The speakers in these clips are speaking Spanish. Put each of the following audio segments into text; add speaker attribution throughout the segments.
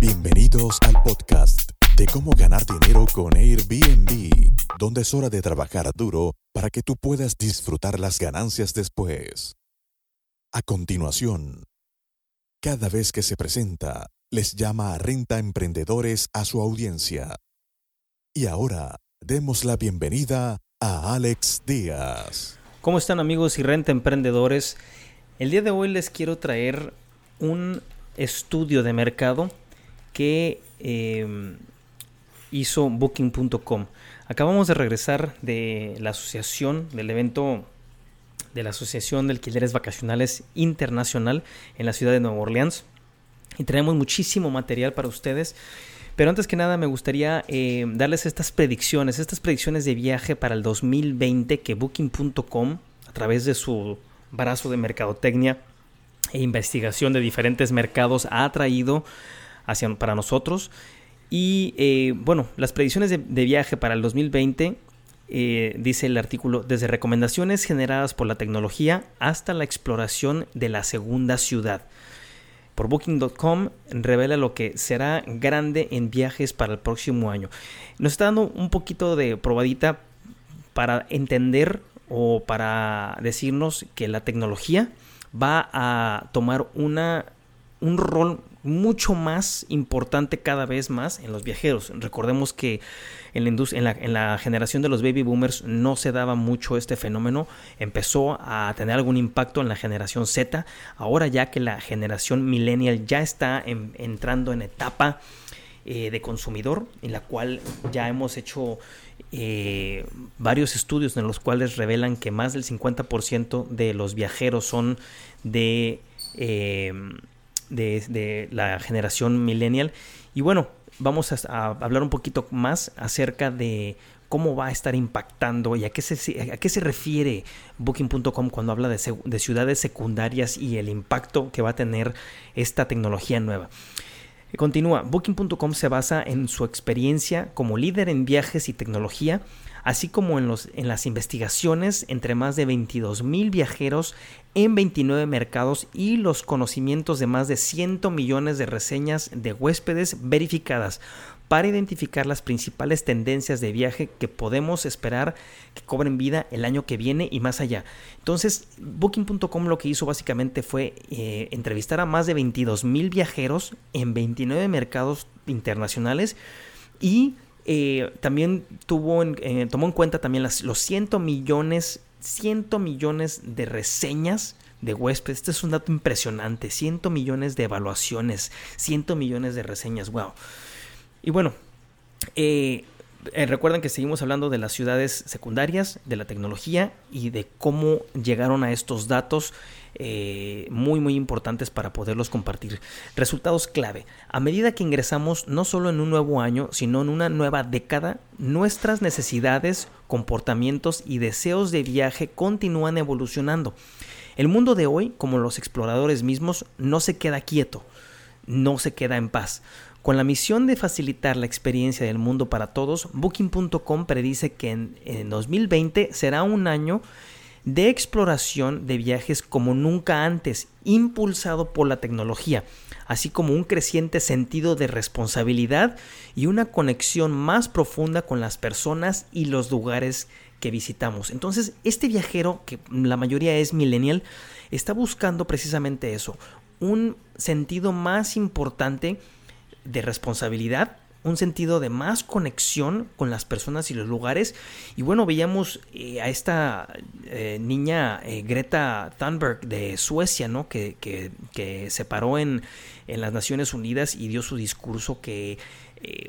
Speaker 1: Bienvenidos al podcast de cómo ganar dinero con Airbnb, donde es hora de trabajar duro para que tú puedas disfrutar las ganancias después. A continuación, cada vez que se presenta, les llama a Renta Emprendedores a su audiencia. Y ahora, demos la bienvenida a Alex Díaz.
Speaker 2: ¿Cómo están amigos y Renta Emprendedores? El día de hoy les quiero traer un estudio de mercado que em, hizo booking.com. Acabamos de regresar de la asociación, del evento de la Asociación de Alquileres Vacacionales Internacional en la ciudad de Nueva Orleans. Y traemos muchísimo material para ustedes. Pero antes que nada me gustaría em, darles estas predicciones, estas predicciones de viaje para el 2020 que booking.com a través de su brazo de mercadotecnia e investigación de diferentes mercados ha traído hacia, para nosotros. Y eh, bueno, las predicciones de, viaje para el 2020, eh, dice el artículo, desde recomendaciones generadas por la tecnología hasta la exploración de la segunda ciudad. Por Booking.com revela lo que será grande en viajes para el próximo año. Nos está dando un poquito de probadita para entender o para decirnos que la tecnología va a tomar una, un rol mucho más importante cada vez más en los viajeros. Recordemos que en la, en, la, generación de los baby boomers no se daba mucho este fenómeno, empezó a tener algún impacto en la generación Z, ahora ya que la generación millennial ya está entrando en etapa eh, de consumidor, en la cual ya hemos hecho eh, varios estudios en los cuales revelan que más del 50% de los viajeros son de, eh, de, la generación millennial. Y bueno, vamos a, hablar un poquito más acerca de cómo va a estar impactando y a qué se, a qué se refiere Booking.com cuando habla de, de, ciudades secundarias y el impacto que va a tener esta tecnología nueva. Continúa, Booking.com se basa en su experiencia como líder en viajes y tecnología, así como en, los, en las investigaciones entre más de 22 mil viajeros en 29 mercados y los conocimientos de más de 100 millones de reseñas de huéspedes verificadas para identificar las principales tendencias de viaje que podemos esperar que cobren vida el año que viene y más allá. Entonces, Booking.com lo que hizo básicamente fue eh, entrevistar a más de 22 mil viajeros en 29 mercados internacionales y eh, también tuvo eh, tomó en cuenta también los 100 millones, 100 millones de reseñas de huéspedes. Este es un dato impresionante. 100 millones de evaluaciones, 100 millones de reseñas. Wow. Y bueno, eh, recuerden que seguimos hablando de las ciudades secundarias, de la tecnología y de cómo llegaron a estos datos eh, muy muy importantes para poderlos compartir. Resultados clave. A medida que ingresamos no solo en un nuevo año, sino en una nueva década, nuestras necesidades, comportamientos y deseos de viaje continúan evolucionando. El mundo de hoy, como los exploradores mismos, no se queda quieto, no se queda en paz. Con la misión de facilitar la experiencia del mundo para todos, Booking.com predice que en, 2020 será un año de exploración de viajes como nunca antes, impulsado por la tecnología, así como un creciente sentido de responsabilidad y una conexión más profunda con las personas y los lugares que visitamos. Entonces, este viajero, que la mayoría es millennial, está buscando precisamente eso, un sentido más importante de responsabilidad, un sentido de más conexión con las personas y los lugares. Y bueno, veíamos eh, a esta eh, niña eh, Greta Thunberg de Suecia, ¿no? Que, que, se paró en, en, las Naciones Unidas y dio su discurso que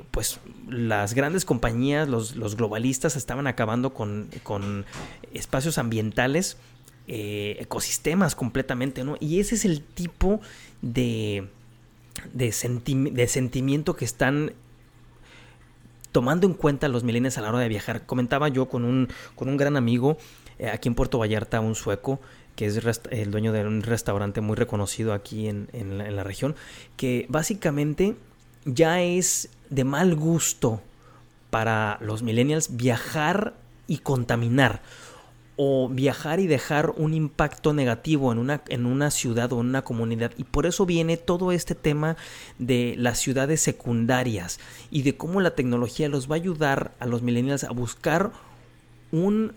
Speaker 2: pues las grandes compañías, los, los globalistas estaban acabando con, con espacios ambientales, ecosistemas completamente, ¿no? Y ese es el tipo de de, sentimiento que están tomando en cuenta los milenios a la hora de viajar. Comentaba yo con un, con un gran amigo eh, aquí en Puerto Vallarta, un sueco, que es el dueño de un restaurante muy reconocido aquí en, la, región, que básicamente ya es de mal gusto para los millennials viajar y contaminar o viajar y dejar un impacto negativo en una, en una ciudad o en una comunidad. Y por eso viene todo este tema de las ciudades secundarias y de cómo la tecnología los va a ayudar a los millennials a buscar un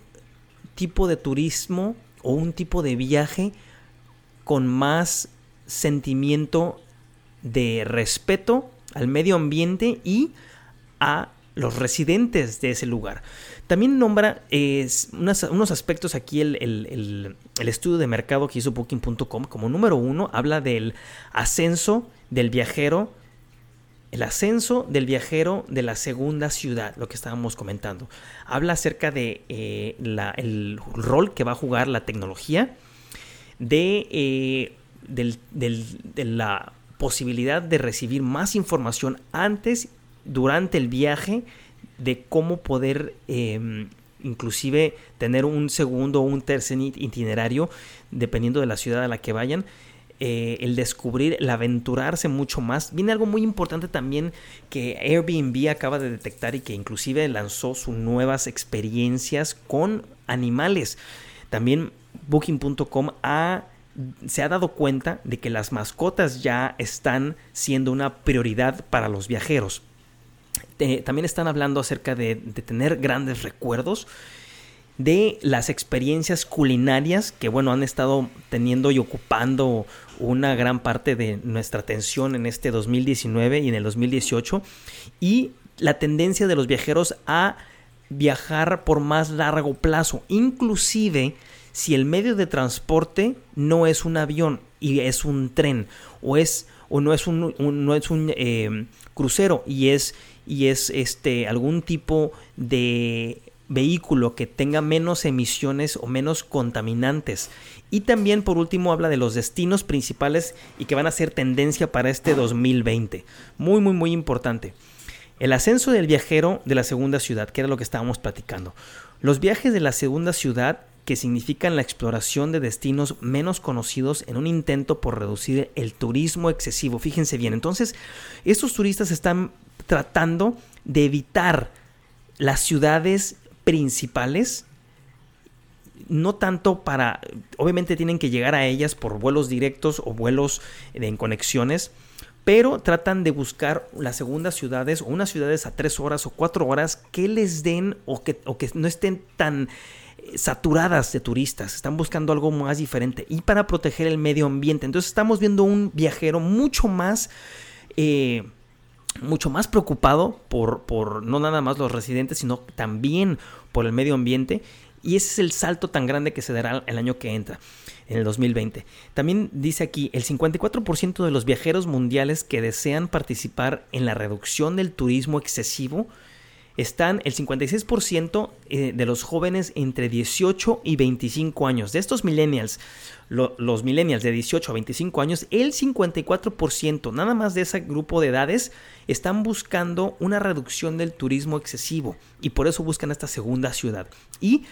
Speaker 2: tipo de turismo o un tipo de viaje con más sentimiento de respeto al medio ambiente y a los residentes de ese lugar. También nombra unos aspectos aquí el, estudio de mercado que hizo Booking.com. Como número uno, habla del ascenso del viajero, el ascenso del viajero de la segunda ciudad, lo que estábamos comentando. Habla acerca de eh, el rol que va a jugar la tecnología, de, eh, de la posibilidad de recibir más información antes durante el viaje de cómo poder em, inclusive tener un segundo o un tercer itinerario dependiendo de la ciudad a la que vayan. Eh, el descubrir, el aventurarse mucho más. Viene algo muy importante también que Airbnb acaba de detectar y que inclusive lanzó sus nuevas experiencias con animales. También Booking.com se ha dado cuenta de que las mascotas ya están siendo una prioridad para los viajeros también están hablando acerca de, tener grandes recuerdos de las experiencias culinarias que bueno han estado teniendo y ocupando una gran parte de nuestra atención en este 2019 y en el 2018 y la tendencia de los viajeros a viajar por más largo plazo inclusive si el medio de transporte no es un avión y es un tren o es o no es un, no es un eh, crucero y es y es este algún tipo de vehículo que tenga menos emisiones o menos contaminantes. Y también por último habla de los destinos principales y que van a ser tendencia para este 2020. Muy muy muy importante. El ascenso del viajero de la segunda ciudad, que era lo que estábamos platicando. Los viajes de la segunda ciudad que significan la exploración de destinos menos conocidos en un intento por reducir el turismo excesivo. Fíjense bien, entonces estos turistas están tratando de evitar las ciudades principales no tanto para, obviamente tienen que llegar a ellas por vuelos directos o vuelos en conexiones, pero tratan de buscar las segundas ciudades o unas ciudades a tres horas o cuatro horas que les den o que, o que no estén tan saturadas de turistas, están buscando algo más diferente y para proteger el medio ambiente. Entonces estamos viendo un viajero mucho más... Eh, mucho más preocupado por, por no nada más los residentes, sino también por el medio ambiente. Y ese es el salto tan grande que se dará el año que entra, en el 2020. También dice aquí, el 54% de los viajeros mundiales que desean participar en la reducción del turismo excesivo están el 56% eh, de los jóvenes entre 18 y 25 años. De estos millennials, los millennials de 18 a 25 años, el 54%, nada más de ese grupo de edades, están buscando una reducción del turismo excesivo y por eso buscan esta segunda ciudad. Y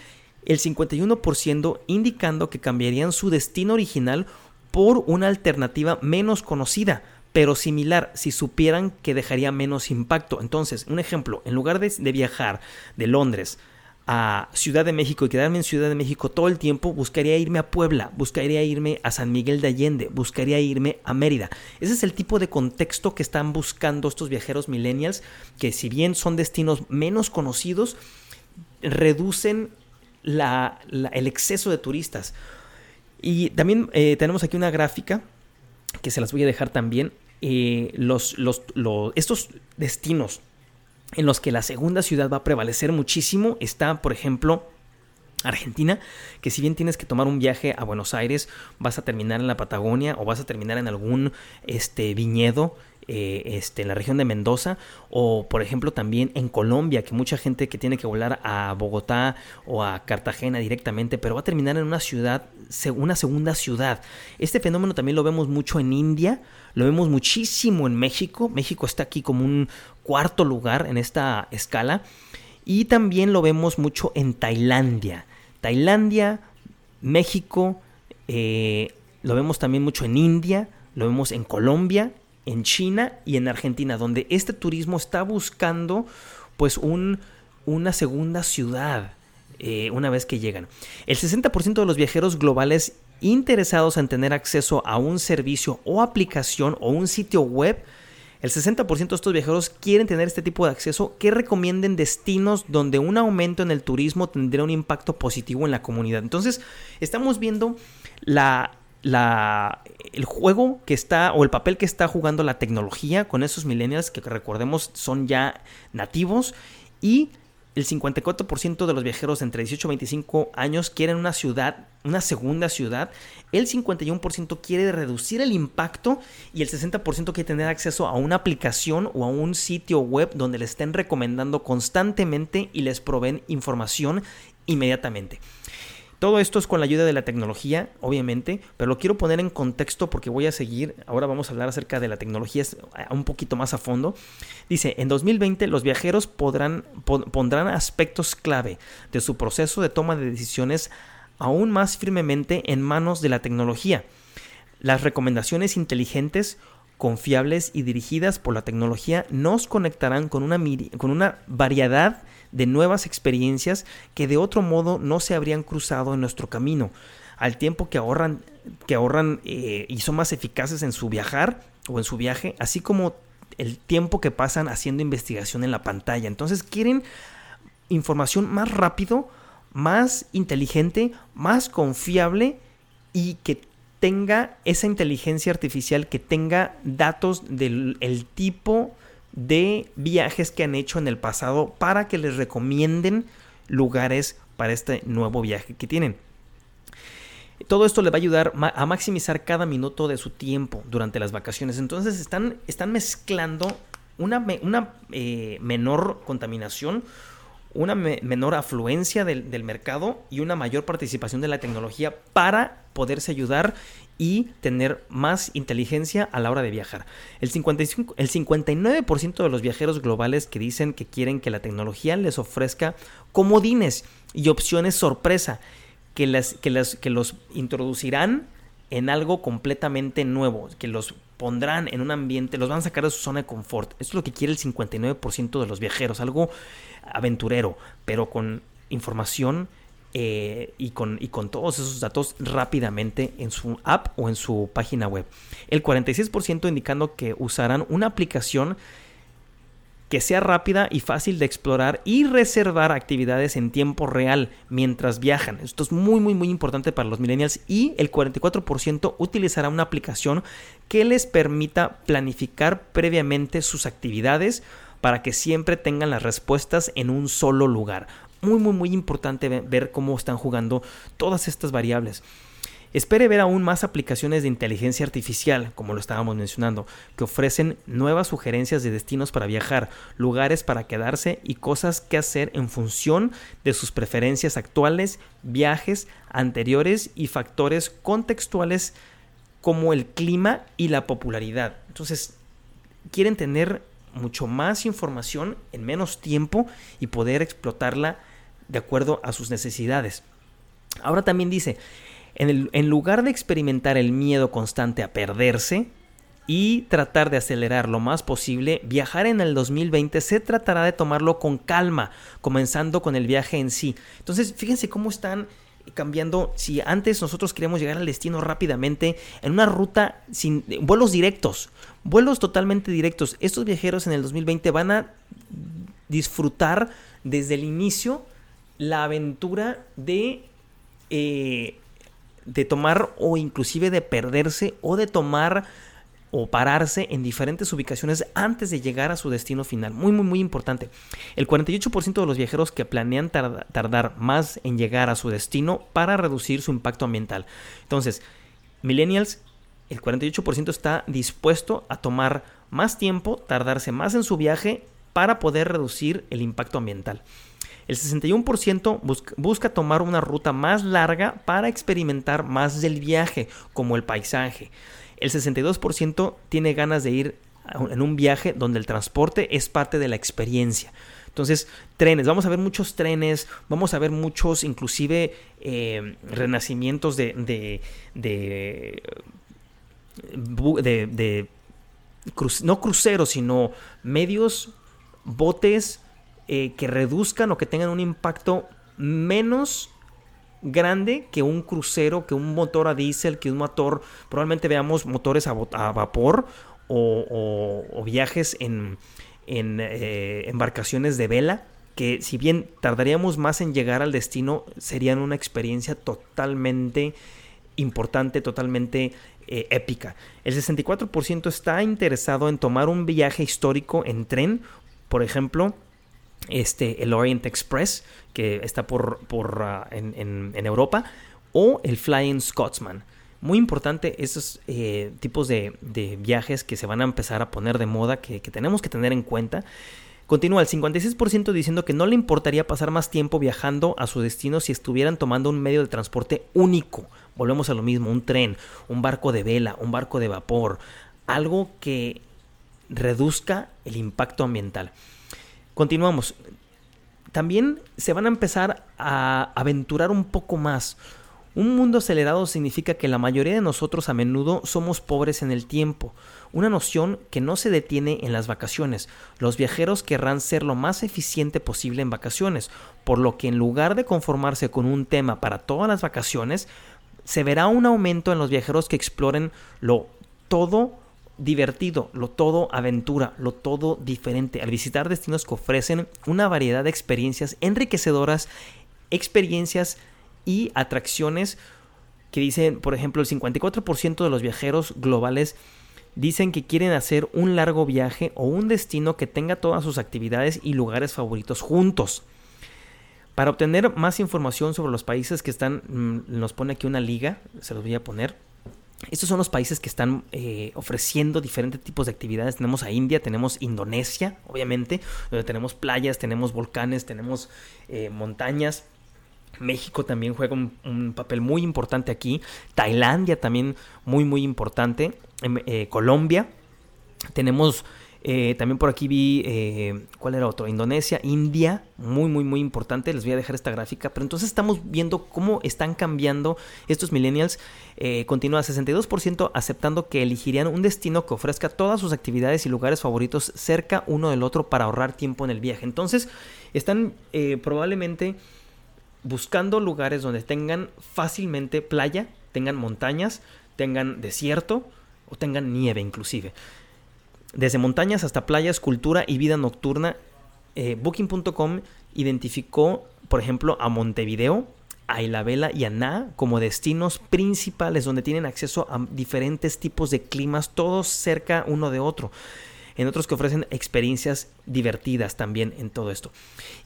Speaker 2: el 51% indicando que cambiarían su destino original por una alternativa menos conocida pero similar si supieran que dejaría menos impacto. Entonces, un ejemplo, en lugar de, viajar de Londres a Ciudad de México y quedarme en Ciudad de México todo el tiempo, buscaría irme a Puebla, buscaría irme a San Miguel de Allende, buscaría irme a Mérida. Ese es el tipo de contexto que están buscando estos viajeros millennials, que si bien son destinos menos conocidos, reducen el exceso de turistas. Y también eh, tenemos aquí una gráfica que se las voy a dejar también, eh, los, los, estos destinos en los que la segunda ciudad va a prevalecer muchísimo está, por ejemplo, Argentina, que si bien tienes que tomar un viaje a Buenos Aires, vas a terminar en la Patagonia o vas a terminar en algún este, viñedo eh, este, en la región de Mendoza o por ejemplo también en Colombia, que mucha gente que tiene que volar a Bogotá o a Cartagena directamente, pero va a terminar en una ciudad, una segunda ciudad. Este fenómeno también lo vemos mucho en India, lo vemos muchísimo en México. México está aquí como un cuarto lugar en esta escala. Y también lo vemos mucho en Tailandia. Tailandia, México, eh, lo vemos también mucho en India, lo vemos en Colombia en China y en Argentina, donde este turismo está buscando pues un, una segunda ciudad. eh, una vez que llegan. El 60% de los viajeros globales interesados en tener acceso a un servicio o aplicación o un sitio web, el 60% de estos viajeros quieren tener este tipo de acceso que recomienden destinos donde un aumento en el turismo tendría un impacto positivo en la comunidad. Entonces, estamos viendo la, la, el juego que está o el papel que está jugando la tecnología con esos millennials que recordemos son ya nativos y el 54% de los viajeros entre 18 y 25 años quieren una ciudad, una segunda ciudad. El 51% quiere reducir el impacto y el 60% quiere tener acceso a una aplicación o a un sitio web donde le estén recomendando constantemente y les proveen información inmediatamente. Todo esto es con la ayuda de la tecnología, obviamente, pero lo quiero poner en contexto porque voy a seguir, ahora vamos a hablar acerca de la tecnología un poquito más a fondo. Dice, en 2020 los viajeros podrán, pondrán aspectos clave de su proceso de toma de decisiones aún más firmemente en manos de la tecnología. Las recomendaciones inteligentes confiables y dirigidas por la tecnología nos conectarán con una, con una variedad de nuevas experiencias que de otro modo no se habrían cruzado en nuestro camino, al tiempo que ahorran, que ahorran eh, y son más eficaces en su viajar o en su viaje, así como el tiempo que pasan haciendo investigación en la pantalla. Entonces quieren información más rápido, más inteligente, más confiable y que tenga esa inteligencia artificial, que tenga datos del tipo de viajes que han hecho en el pasado para que les recomienden lugares para este nuevo viaje que tienen. Todo esto le va a ayudar a maximizar cada minuto de su tiempo durante las vacaciones. Entonces están, están mezclando una, una eh, menor contaminación una menor afluencia del, mercado y una mayor participación de la tecnología para poderse ayudar y tener más inteligencia a la hora de viajar. El, 55, el 59% de los viajeros globales que dicen que quieren que la tecnología les ofrezca comodines y opciones sorpresa que, las, que, las, que los introducirán en algo completamente nuevo, que los pondrán en un ambiente, los van a sacar de su zona de confort. Esto es lo que quiere el 59% de los viajeros, algo aventurero, pero con información eh, y, con, y con todos esos datos rápidamente en su app o en su página web. El 46% indicando que usarán una aplicación que sea rápida y fácil de explorar y reservar actividades en tiempo real mientras viajan. Esto es muy muy muy importante para los millennials y el 44% utilizará una aplicación que les permita planificar previamente sus actividades para que siempre tengan las respuestas en un solo lugar. Muy muy muy importante ver cómo están jugando todas estas variables. Espere ver aún más aplicaciones de inteligencia artificial, como lo estábamos mencionando, que ofrecen nuevas sugerencias de destinos para viajar, lugares para quedarse y cosas que hacer en función de sus preferencias actuales, viajes anteriores y factores contextuales como el clima y la popularidad. Entonces, quieren tener mucho más información en menos tiempo y poder explotarla de acuerdo a sus necesidades. Ahora también dice, en, lugar de experimentar el miedo constante a perderse y tratar de acelerar lo más posible, viajar en el 2020 se tratará de tomarlo con calma, comenzando con el viaje en sí. Entonces, fíjense cómo están cambiando. Si antes nosotros queríamos llegar al destino rápidamente en una ruta sin vuelos directos, vuelos totalmente directos, estos viajeros en el 2020 van a disfrutar desde el inicio la aventura de eh, de tomar o inclusive de perderse o de tomar o pararse en diferentes ubicaciones antes de llegar a su destino final. Muy, muy, muy importante. El 48% de los viajeros que planean tardar más en llegar a su destino para reducir su impacto ambiental. Entonces, millennials, el 48% está dispuesto a tomar más tiempo, tardarse más en su viaje para poder reducir el impacto ambiental. El 61% busca, tomar una ruta más larga para experimentar más del viaje, como el paisaje. El 62% tiene ganas de ir en un viaje donde el transporte es parte de la experiencia. Entonces, trenes, vamos a ver muchos trenes, vamos a ver muchos, inclusive, eh, renacimientos de, de, de, de no cruceros, sino medios, botes eh, que reduzcan o que tengan un impacto menos grande que un crucero, que un motor a diésel, que un motor, probablemente veamos motores a, vapor o, viajes en, eh, embarcaciones de vela, que si bien tardaríamos más en llegar al destino, serían una experiencia totalmente importante, totalmente eh, épica. El 64% está interesado en tomar un viaje histórico en tren, por ejemplo, este, el Orient Express, que está por, ah, en, Europa, o el Flying Scotsman. Muy importante esos eh, tipos de, viajes que se van a empezar a poner de moda, que tenemos que tener en cuenta. Continúa el 56% diciendo que no le importaría pasar más tiempo viajando a su destino si estuvieran tomando un medio de transporte único. Volvemos a lo mismo, un tren, un barco de vela, un barco de vapor, algo que reduzca el impacto ambiental. Continuamos. También se van a empezar a aventurar un poco más. Un mundo acelerado significa que la mayoría de nosotros a menudo somos pobres en el tiempo, una noción que no se detiene en las vacaciones. Los viajeros querrán ser lo más eficiente posible en vacaciones, por lo que en lugar de conformarse con un tema para todas las vacaciones, se verá un aumento en los viajeros que exploren lo todo divertido, lo todo aventura, lo todo diferente, al visitar destinos que ofrecen una variedad de experiencias enriquecedoras, experiencias y atracciones que dicen, por ejemplo, el 54% de los viajeros globales dicen que quieren hacer un largo viaje o un destino que tenga todas sus actividades y lugares favoritos juntos. Para obtener más información sobre los países que están, mm, nos pone aquí una liga, se los voy a poner. Estos son los países que están eh, ofreciendo diferentes tipos de actividades. Tenemos a India, tenemos Indonesia, obviamente, donde tenemos playas, tenemos volcanes, tenemos eh, montañas. México también juega un, papel muy importante aquí. Tailandia también muy, muy importante. Em, eh, Colombia. Tenemos eh, también por aquí vi, eh, ¿cuál era otro? Indonesia, India, muy, muy, muy importante. Les voy a dejar esta gráfica. Pero entonces estamos viendo cómo están cambiando estos millennials. Eh, continúa 62% aceptando que elegirían un destino que ofrezca todas sus actividades y lugares favoritos cerca uno del otro para ahorrar tiempo en el viaje. Entonces, están probablemente buscando lugares donde tengan fácilmente playa, tengan montañas, tengan desierto o tengan nieve inclusive. Desde montañas hasta playas, cultura y vida nocturna, eh, Booking.com identificó, por ejemplo, a Montevideo, a Ilabela y a Na como destinos principales donde tienen acceso a diferentes tipos de climas, todos cerca uno de otro en otros que ofrecen experiencias divertidas también en todo esto.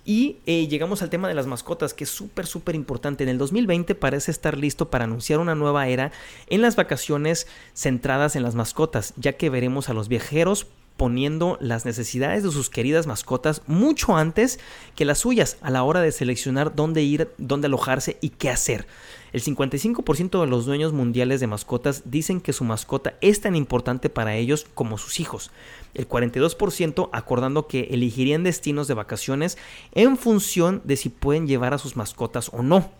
Speaker 2: Y eh, llegamos al tema de las mascotas, que es súper, súper importante. En el 2020 parece estar listo para anunciar una nueva era en las vacaciones centradas en las mascotas, ya que veremos a los viajeros poniendo las necesidades de sus queridas mascotas mucho antes que las suyas a la hora de seleccionar dónde ir, dónde alojarse y qué hacer. El 55% de los dueños mundiales de mascotas dicen que su mascota es tan importante para ellos como sus hijos. El 42% acordando que elegirían destinos de vacaciones en función de si pueden llevar a sus mascotas o no.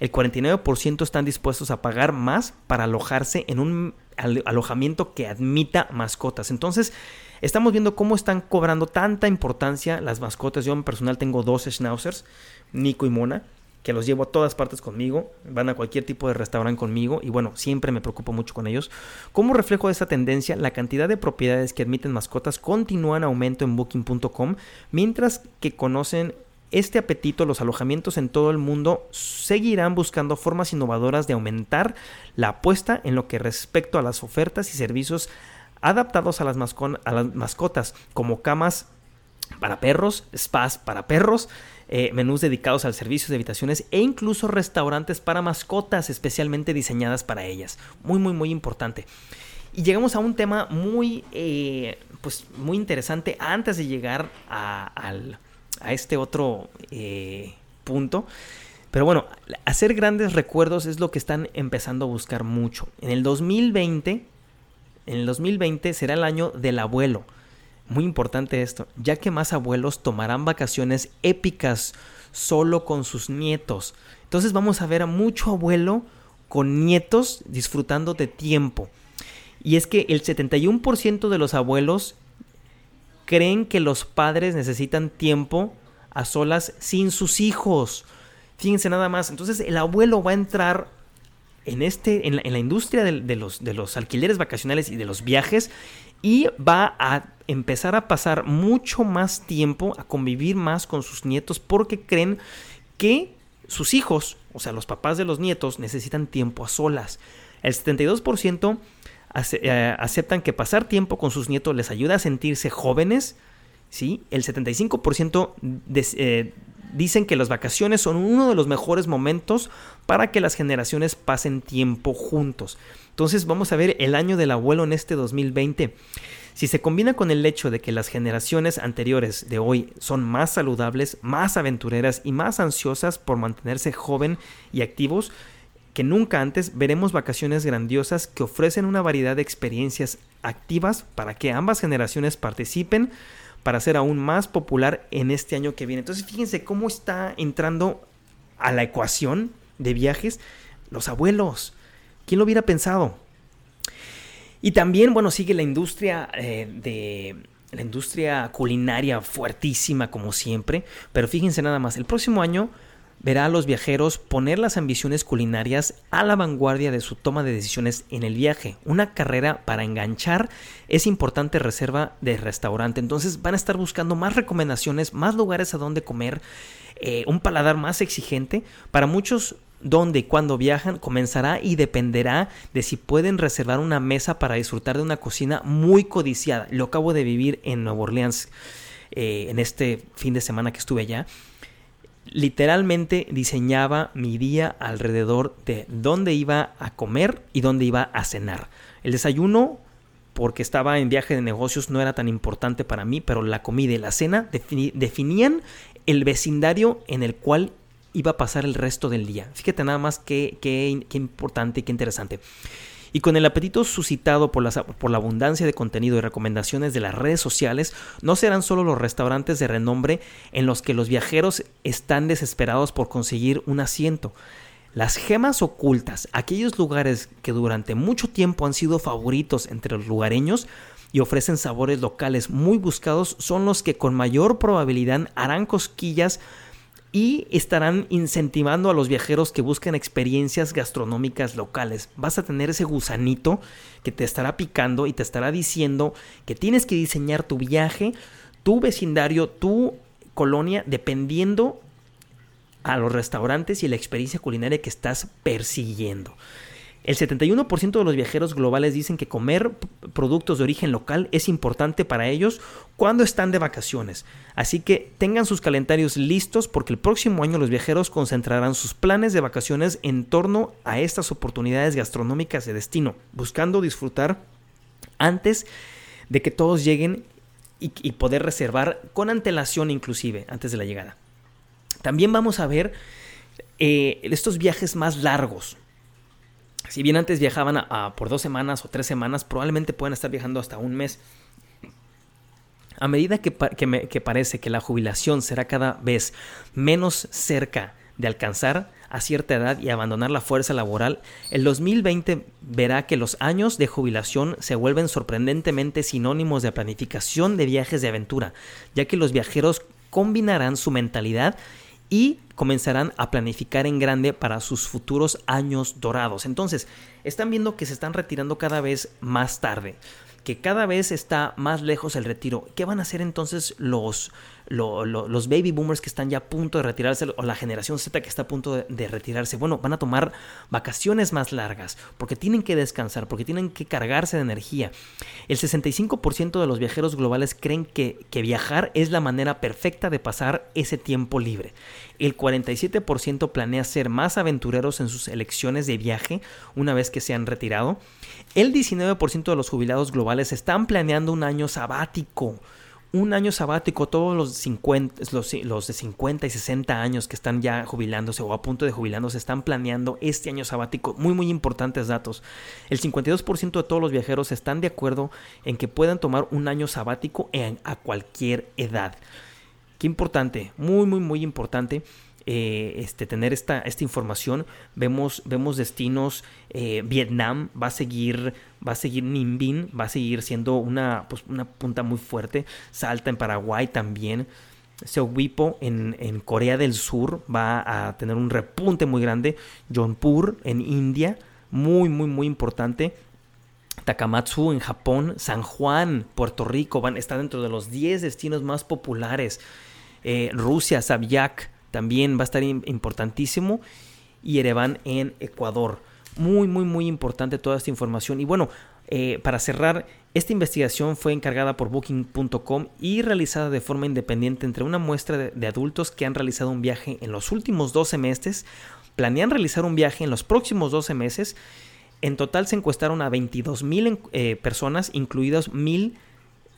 Speaker 2: El 49% están dispuestos a pagar más para alojarse en un alojamiento que admita mascotas. Entonces, estamos viendo cómo están cobrando tanta importancia las mascotas. Yo en personal tengo dos schnauzers, Nico y Mona que los llevo a todas partes conmigo, van a cualquier tipo de restaurante conmigo y bueno, siempre me preocupo mucho con ellos. Como reflejo de esta tendencia, la cantidad de propiedades que admiten mascotas continúa en aumento en booking.com, mientras que conocen este apetito, los alojamientos en todo el mundo seguirán buscando formas innovadoras de aumentar la apuesta en lo que respecto a las ofertas y servicios adaptados a las, mascotas, como camas para perros, spas para perros, eh, menús dedicados al servicio de habitaciones e incluso restaurantes para mascotas especialmente diseñadas para ellas. Muy, muy, muy importante. Y llegamos a un tema muy, eh, pues, muy interesante antes de llegar a, este otro eh, punto. Pero bueno, hacer grandes recuerdos es lo que están empezando a buscar mucho. En el 2020, en el 2020 será el año del abuelo. Muy importante esto, ya que más abuelos tomarán vacaciones épicas solo con sus nietos. Entonces vamos a ver a mucho abuelo con nietos disfrutando de tiempo. Y es que el 71% de los abuelos creen que los padres necesitan tiempo a solas sin sus hijos. Fíjense nada más. Entonces el abuelo va a entrar en, este, en, la, industria de, los, de los alquileres vacacionales y de los viajes y va a empezar a pasar mucho más tiempo, a convivir más con sus nietos porque creen que sus hijos, o sea, los papás de los nietos, necesitan tiempo a solas. El 72% eh, aceptan que pasar tiempo con sus nietos les ayuda a sentirse jóvenes. ¿sí? El 75% eh, dicen que las vacaciones son uno de los mejores momentos para que las generaciones pasen tiempo juntos. Entonces vamos a ver el año del abuelo en este 2020. Si se combina con el hecho de que las generaciones anteriores de hoy son más saludables, más aventureras y más ansiosas por mantenerse joven y activos que nunca antes, veremos vacaciones grandiosas que ofrecen una variedad de experiencias activas para que ambas generaciones participen para ser aún más popular en este año que viene. Entonces fíjense cómo está entrando a la ecuación de viajes los abuelos. ¿Quién lo hubiera pensado? Y también, bueno, sigue la industria eh, de la industria culinaria fuertísima como siempre, pero fíjense nada más, el próximo año verá a los viajeros poner las ambiciones culinarias a la vanguardia de su toma de decisiones en el viaje. Una carrera para enganchar es importante reserva de restaurante. Entonces van a estar buscando más recomendaciones, más lugares a donde comer, eh, un paladar más exigente. Para muchos dónde y cuándo viajan comenzará y dependerá de si pueden reservar una mesa para disfrutar de una cocina muy codiciada. Lo acabo de vivir en Nueva Orleans eh, en este fin de semana que estuve allá. Literalmente diseñaba mi día alrededor de dónde iba a comer y dónde iba a cenar. El desayuno porque estaba en viaje de negocios no era tan importante para mí, pero la comida y la cena definían el vecindario en el cual iba a pasar el resto del día. Fíjate nada más qué, qué, importante y qué interesante. Y con el apetito suscitado por, por, la abundancia de contenido y recomendaciones de las redes sociales, no serán solo los restaurantes de renombre en los que los viajeros están desesperados por conseguir un asiento. Las gemas ocultas, aquellos lugares que durante mucho tiempo han sido favoritos entre los lugareños y ofrecen sabores locales muy buscados, son los que con mayor probabilidad harán cosquillas y estarán incentivando a los viajeros que busquen experiencias gastronómicas locales. Vas a tener ese gusanito que te estará picando y te estará diciendo que tienes que diseñar tu viaje, tu vecindario, tu colonia, dependiendo a los restaurantes y la experiencia culinaria que estás persiguiendo. El 71% de los viajeros globales dicen que comer productos de origen local es importante para ellos cuando están de vacaciones. Así que tengan sus calendarios listos porque el próximo año los viajeros concentrarán sus planes de vacaciones en torno a estas oportunidades gastronómicas de destino, buscando disfrutar antes de que todos lleguen y, poder reservar con antelación inclusive antes de la llegada. También vamos a ver eh, estos viajes más largos si bien antes viajaban a, por dos semanas o tres semanas, probablemente puedan estar viajando hasta un mes. A medida que, que parece que la jubilación será cada vez menos cerca de alcanzar a cierta edad y abandonar la fuerza laboral, el 2020 verá que los años de jubilación se vuelven sorprendentemente sinónimos de planificación de viajes de aventura, ya que los viajeros combinarán su mentalidad y comenzarán a planificar en grande para sus futuros años dorados. Entonces, están viendo que se están retirando cada vez más tarde que cada vez está más lejos el retiro. ¿Qué van a hacer entonces los, los baby boomers que están ya a punto de retirarse o la generación Z que está a punto de, retirarse? Bueno, van a tomar vacaciones más largas porque tienen que descansar, porque tienen que cargarse de energía. El 65% de los viajeros globales creen que, que viajar es la manera perfecta de pasar ese tiempo libre. El 47% planea ser más aventureros en sus elecciones de viaje una vez que se han retirado. El 19% de los jubilados globales están planeando un año sabático. Un año sabático, todos los, 50, los, de 50 y 60 años que están ya jubilándose o a punto de jubilándose están planeando este año sabático. Muy, muy importantes datos. El 52% de todos los viajeros están de acuerdo en que puedan tomar un año sabático a cualquier edad. Qué importante, muy, muy, muy importante. Eh, este, tener esta, esta información. Vemos, vemos destinos, eh, Vietnam va a seguir, va a seguir va a seguir siendo una, pues, una punta muy fuerte. Salta en Paraguay también. Seogwipo en, en Corea del Sur va a tener un repunte muy grande. Jonpur en India, muy, muy, muy importante. Takamatsu en Japón, San Juan, Puerto Rico, van, está dentro de los 10 destinos más populares. Eh, Rusia, Sabiak también va a estar importantísimo. Y Ereván en Ecuador. Muy, muy, muy importante toda esta información. Y bueno, eh, para cerrar, esta investigación fue encargada por Booking.com y realizada de forma independiente entre una muestra de, adultos que han realizado un viaje en los últimos 12 meses, planean realizar un viaje en los próximos 12 meses. En total se encuestaron a 22 mil eh, personas, incluidas mil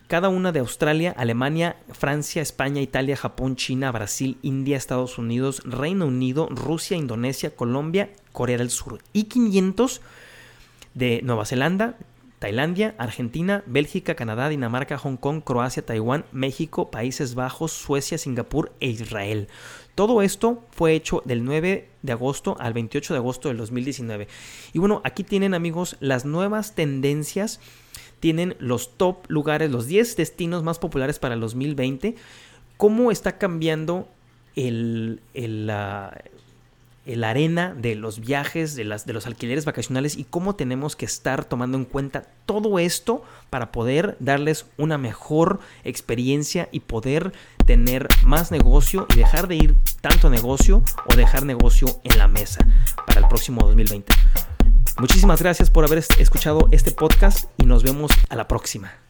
Speaker 2: cada una de Australia, Alemania, Francia, España, Italia, Japón, China, Brasil, India, Estados Unidos, Reino Unido, Rusia, Indonesia, Colombia, Corea del Sur y 500 de Nueva Zelanda, Tailandia, Argentina, Bélgica, Canadá, Dinamarca, Hong Kong, Croacia, Taiwán, México, Países Bajos, Suecia, Singapur e Israel. Todo esto fue hecho del 9 de agosto al 28 de agosto del 2019. Y bueno, aquí tienen amigos las nuevas tendencias tienen los top lugares, los 10 destinos más populares para el 2020. ¿Cómo está cambiando el, la, arena de los viajes, de, las, de los alquileres vacacionales y cómo tenemos que estar tomando en cuenta todo esto para poder darles una mejor experiencia y poder tener más negocio y dejar de ir tanto negocio o dejar negocio en la mesa para el próximo 2020. Muchísimas gracias por haber escuchado este podcast y nos vemos a la próxima.